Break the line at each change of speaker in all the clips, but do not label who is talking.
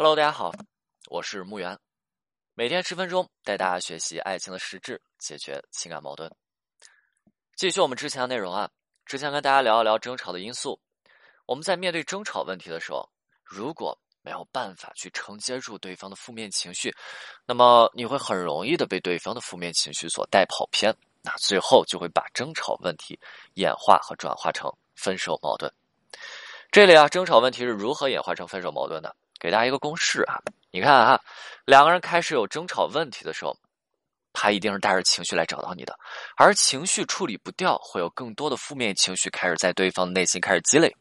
Hello，大家好，我是木源，每天十分钟带大家学习爱情的实质，解决情感矛盾。继续我们之前的内容啊，之前跟大家聊一聊争吵的因素。我们在面对争吵问题的时候，如果没有办法去承接住对方的负面情绪，那么你会很容易的被对方的负面情绪所带跑偏，那最后就会把争吵问题演化和转化成分手矛盾。这里啊，争吵问题是如何演化成分手矛盾的？给大家一个公式啊，你看啊，两个人开始有争吵问题的时候，他一定是带着情绪来找到你的，而情绪处理不掉，会有更多的负面情绪开始在对方的内心开始积累，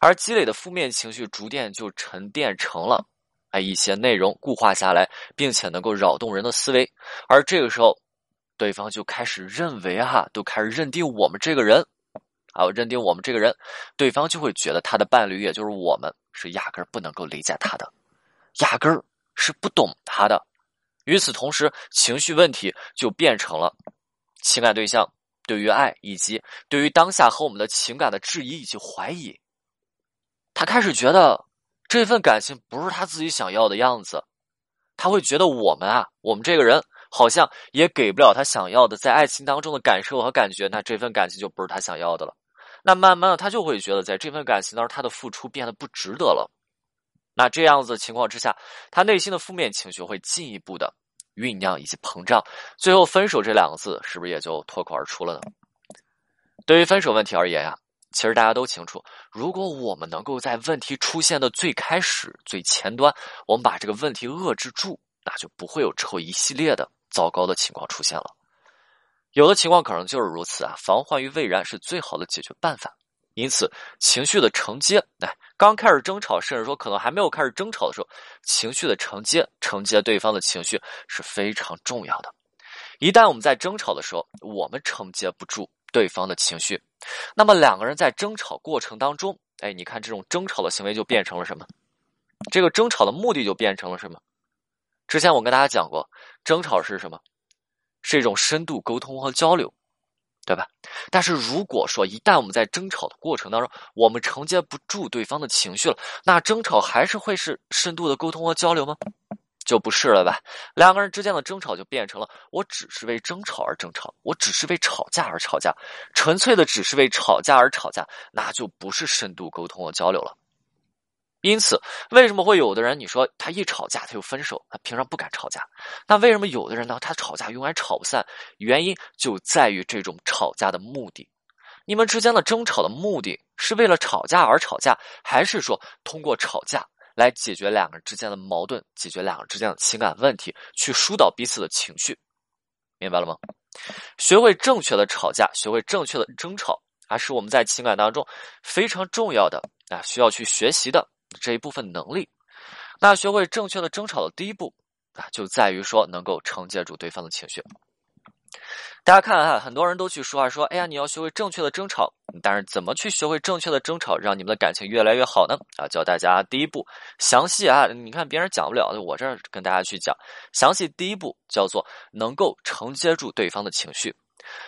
而积累的负面情绪逐渐就沉淀成了哎一些内容固化下来，并且能够扰动人的思维，而这个时候，对方就开始认为哈，都开始认定我们这个人。啊，认定我们这个人，对方就会觉得他的伴侣，也就是我们，是压根儿不能够理解他的，压根儿是不懂他的。与此同时，情绪问题就变成了情感对象对于爱以及对于当下和我们的情感的质疑以及怀疑。他开始觉得这份感情不是他自己想要的样子，他会觉得我们啊，我们这个人。好像也给不了他想要的，在爱情当中的感受和感觉，那这份感情就不是他想要的了。那慢慢的，他就会觉得，在这份感情当中，他的付出变得不值得了。那这样子情况之下，他内心的负面情绪会进一步的酝酿以及膨胀，最后分手这两个字是不是也就脱口而出了呢？对于分手问题而言呀，其实大家都清楚，如果我们能够在问题出现的最开始、最前端，我们把这个问题遏制住，那就不会有之后一系列的。糟糕的情况出现了，有的情况可能就是如此啊。防患于未然是最好的解决办法。因此，情绪的承接，哎，刚开始争吵，甚至说可能还没有开始争吵的时候，情绪的承接，承接对方的情绪是非常重要的。一旦我们在争吵的时候，我们承接不住对方的情绪，那么两个人在争吵过程当中，哎，你看这种争吵的行为就变成了什么？这个争吵的目的就变成了什么？之前我跟大家讲过，争吵是什么？是一种深度沟通和交流，对吧？但是如果说一旦我们在争吵的过程当中，我们承接不住对方的情绪了，那争吵还是会是深度的沟通和交流吗？就不是了吧？两个人之间的争吵就变成了我只是为争吵而争吵，我只是为吵架而吵架，纯粹的只是为吵架而吵架，那就不是深度沟通和交流了。因此，为什么会有的人你说他一吵架他就分手？他平常不敢吵架。那为什么有的人呢？他吵架永远吵不散？原因就在于这种吵架的目的。你们之间的争吵的目的是为了吵架而吵架，还是说通过吵架来解决两个人之间的矛盾，解决两个人之间的情感问题，去疏导彼此的情绪？明白了吗？学会正确的吵架，学会正确的争吵，还是我们在情感当中非常重要的啊，需要去学习的。这一部分能力，那学会正确的争吵的第一步啊，就在于说能够承接住对方的情绪。大家看啊，很多人都去说啊，说哎呀，你要学会正确的争吵，但是怎么去学会正确的争吵，让你们的感情越来越好呢？啊，教大家第一步，详细啊，你看别人讲不了的，我这儿跟大家去讲详细。第一步叫做能够承接住对方的情绪，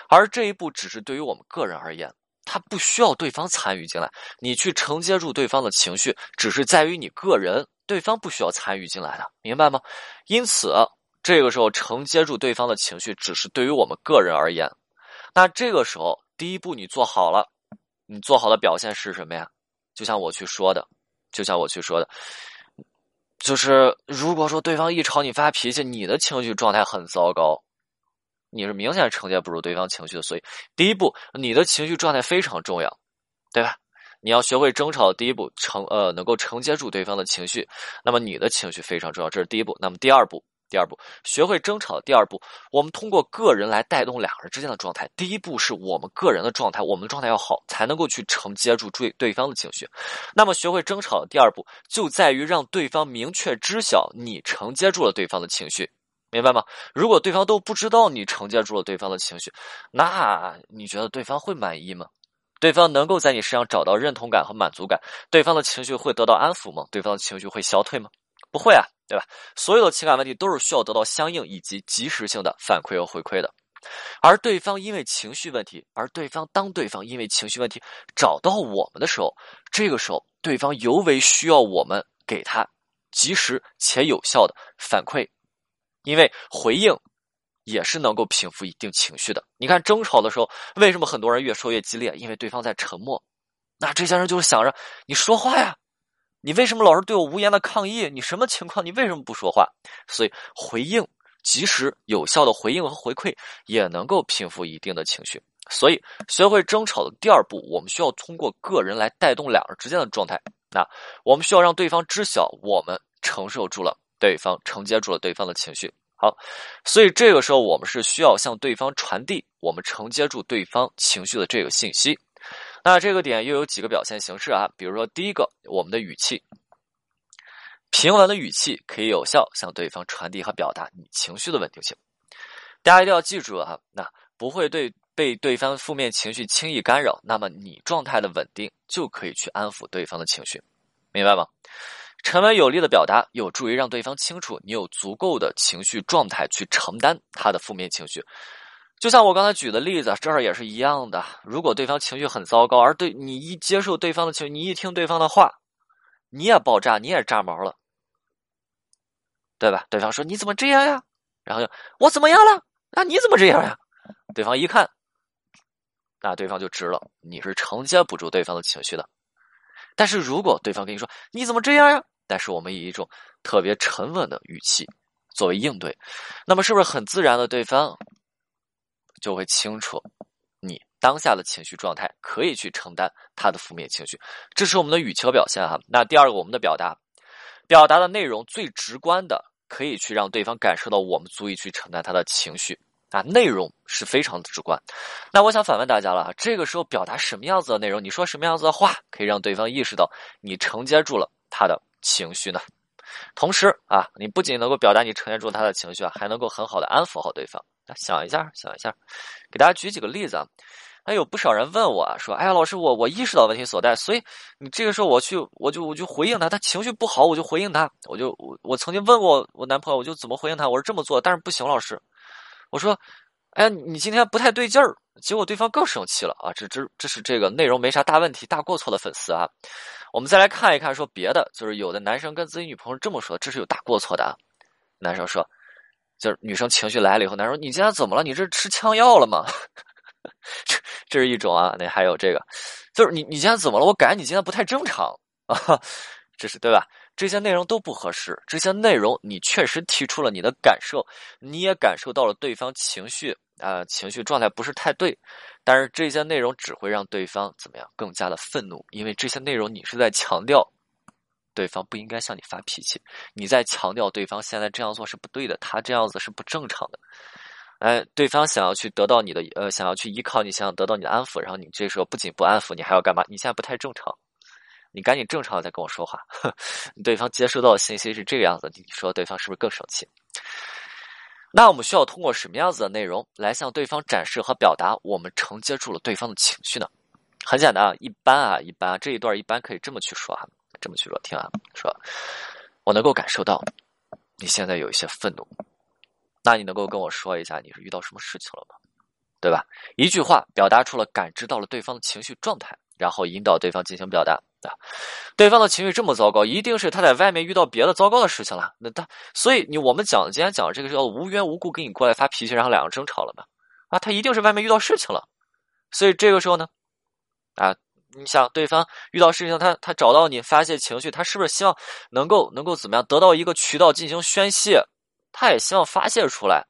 而这一步只是对于我们个人而言。他不需要对方参与进来，你去承接住对方的情绪，只是在于你个人，对方不需要参与进来的，明白吗？因此，这个时候承接住对方的情绪，只是对于我们个人而言。那这个时候，第一步你做好了，你做好的表现是什么呀？就像我去说的，就像我去说的，就是如果说对方一朝你发脾气，你的情绪状态很糟糕。你是明显承接不住对方情绪的，所以第一步，你的情绪状态非常重要，对吧？你要学会争吵第一步，承呃能够承接住对方的情绪，那么你的情绪非常重要，这是第一步。那么第二步，第二步，学会争吵第二步，我们通过个人来带动两个人之间的状态。第一步是我们个人的状态，我们的状态要好，才能够去承接住对对方的情绪。那么学会争吵的第二步，就在于让对方明确知晓你承接住了对方的情绪。明白吗？如果对方都不知道你承接住了对方的情绪，那你觉得对方会满意吗？对方能够在你身上找到认同感和满足感，对方的情绪会得到安抚吗？对方的情绪会消退吗？不会啊，对吧？所有的情感问题都是需要得到相应以及及时性的反馈和回馈的。而对方因为情绪问题，而对方当对方因为情绪问题找到我们的时候，这个时候对方尤为需要我们给他。及时且有效的反馈，因为回应也是能够平复一定情绪的。你看争吵的时候，为什么很多人越说越激烈？因为对方在沉默。那这些人就是想着你说话呀，你为什么老是对我无言的抗议？你什么情况？你为什么不说话？所以回应及时有效的回应和回馈也能够平复一定的情绪。所以学会争吵的第二步，我们需要通过个人来带动两人之间的状态。那我们需要让对方知晓我们承受住了对方承接住了对方的情绪。好，所以这个时候我们是需要向对方传递我们承接住对方情绪的这个信息。那这个点又有几个表现形式啊？比如说，第一个，我们的语气，平稳的语气可以有效向对方传递和表达你情绪的稳定性。大家一定要记住啊，那不会对被对方负面情绪轻易干扰，那么你状态的稳定就可以去安抚对方的情绪，明白吗？沉稳有力的表达有助于让对方清楚你有足够的情绪状态去承担他的负面情绪。就像我刚才举的例子，这儿也是一样的。如果对方情绪很糟糕，而对你一接受对方的情绪，你一听对方的话，你也爆炸，你也炸毛了，对吧？对方说你怎么这样呀？然后就我怎么样了？那你怎么这样呀？对方一看，那对方就知了，你是承接不住对方的情绪的。但是如果对方跟你说你怎么这样呀？但是我们以一种特别沉稳的语气作为应对，那么是不是很自然的对方？就会清楚你当下的情绪状态，可以去承担他的负面情绪。这是我们的语气表现哈。那第二个，我们的表达，表达的内容最直观的，可以去让对方感受到我们足以去承担他的情绪啊。内容是非常的直观。那我想反问大家了，这个时候表达什么样子的内容？你说什么样子的话，可以让对方意识到你承接住了他的情绪呢？同时啊，你不仅能够表达你承接住他的情绪啊，还能够很好的安抚好对方。想一下，想一下，给大家举几个例子啊。还有不少人问我啊说：“哎呀，老师，我我意识到问题所在，所以你这个时候我去，我就我就回应他，他情绪不好，我就回应他，我就我我曾经问过我男朋友，我就怎么回应他，我是这么做，但是不行，老师，我说，哎呀，你今天不太对劲儿，结果对方更生气了啊！这这这是这个内容没啥大问题、大过错的粉丝啊。我们再来看一看，说别的，就是有的男生跟自己女朋友这么说，这是有大过错的啊。男生说。就是女生情绪来了以后，男生说：“你今天怎么了？你这是吃枪药了吗？” 这这是一种啊。那还有这个，就是你你今天怎么了？我感觉你今天不太正常啊。这是对吧？这些内容都不合适。这些内容你确实提出了你的感受，你也感受到了对方情绪啊，情绪状态不是太对。但是这些内容只会让对方怎么样？更加的愤怒，因为这些内容你是在强调。对方不应该向你发脾气，你在强调对方现在这样做是不对的，他这样子是不正常的。哎，对方想要去得到你的，呃，想要去依靠你，想要得到你的安抚，然后你这时候不仅不安抚，你还要干嘛？你现在不太正常，你赶紧正常的再跟我说话。对方接收到的信息是这个样子，你说对方是不是更生气？那我们需要通过什么样子的内容来向对方展示和表达我们承接住了对方的情绪呢？很简单啊，一般啊，一般这一段一般可以这么去说啊。这么去说，听啊，说，我能够感受到你现在有一些愤怒，那你能够跟我说一下你是遇到什么事情了吗？对吧？一句话表达出了感知到了对方的情绪状态，然后引导对方进行表达啊。对方的情绪这么糟糕，一定是他在外面遇到别的糟糕的事情了。那他，所以你我们讲今天讲这个叫无缘无故给你过来发脾气，然后两个争吵了嘛？啊，他一定是外面遇到事情了。所以这个时候呢，啊。你想对方遇到事情，他他找到你发泄情绪，他是不是希望能够能够怎么样得到一个渠道进行宣泄？他也希望发泄出来，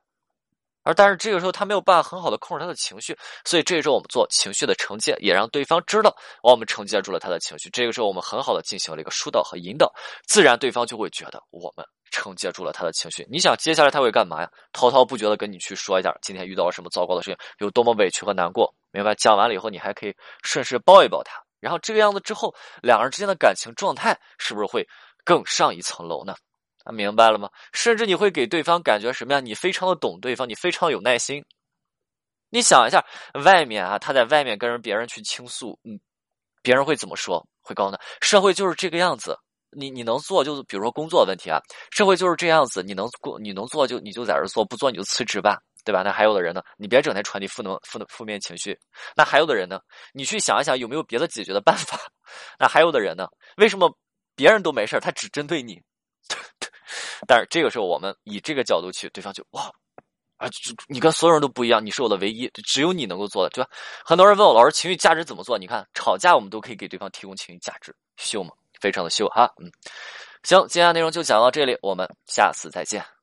而但是这个时候他没有办法很好的控制他的情绪，所以这个时候我们做情绪的承接，也让对方知道我们承接住了他的情绪。这个时候我们很好的进行了一个疏导和引导，自然对方就会觉得我们承接住了他的情绪。你想接下来他会干嘛呀？滔滔不绝的跟你去说一下今天遇到了什么糟糕的事情，有多么委屈和难过。明白，讲完了以后，你还可以顺势抱一抱他，然后这个样子之后，两人之间的感情状态是不是会更上一层楼呢？明白了吗？甚至你会给对方感觉什么呀？你非常的懂对方，你非常有耐心。你想一下，外面啊，他在外面跟人别人去倾诉，嗯，别人会怎么说？会告诉他，社会就是这个样子，你你能做就比如说工作问题啊，社会就是这样子，你能过你能做就你就在这做，不做你就辞职吧。对吧？那还有的人呢？你别整天传递负能、负能负面情绪。那还有的人呢？你去想一想，有没有别的解决的办法？那还有的人呢？为什么别人都没事他只针对你？但是这个时候我们以这个角度去，对方就哇啊，你跟所有人都不一样，你是我的唯一，只有你能够做的，对吧？很多人问我老师，情绪价值怎么做？你看吵架我们都可以给对方提供情绪价值，秀吗？非常的秀哈，嗯，行，今天的内容就讲到这里，我们下次再见。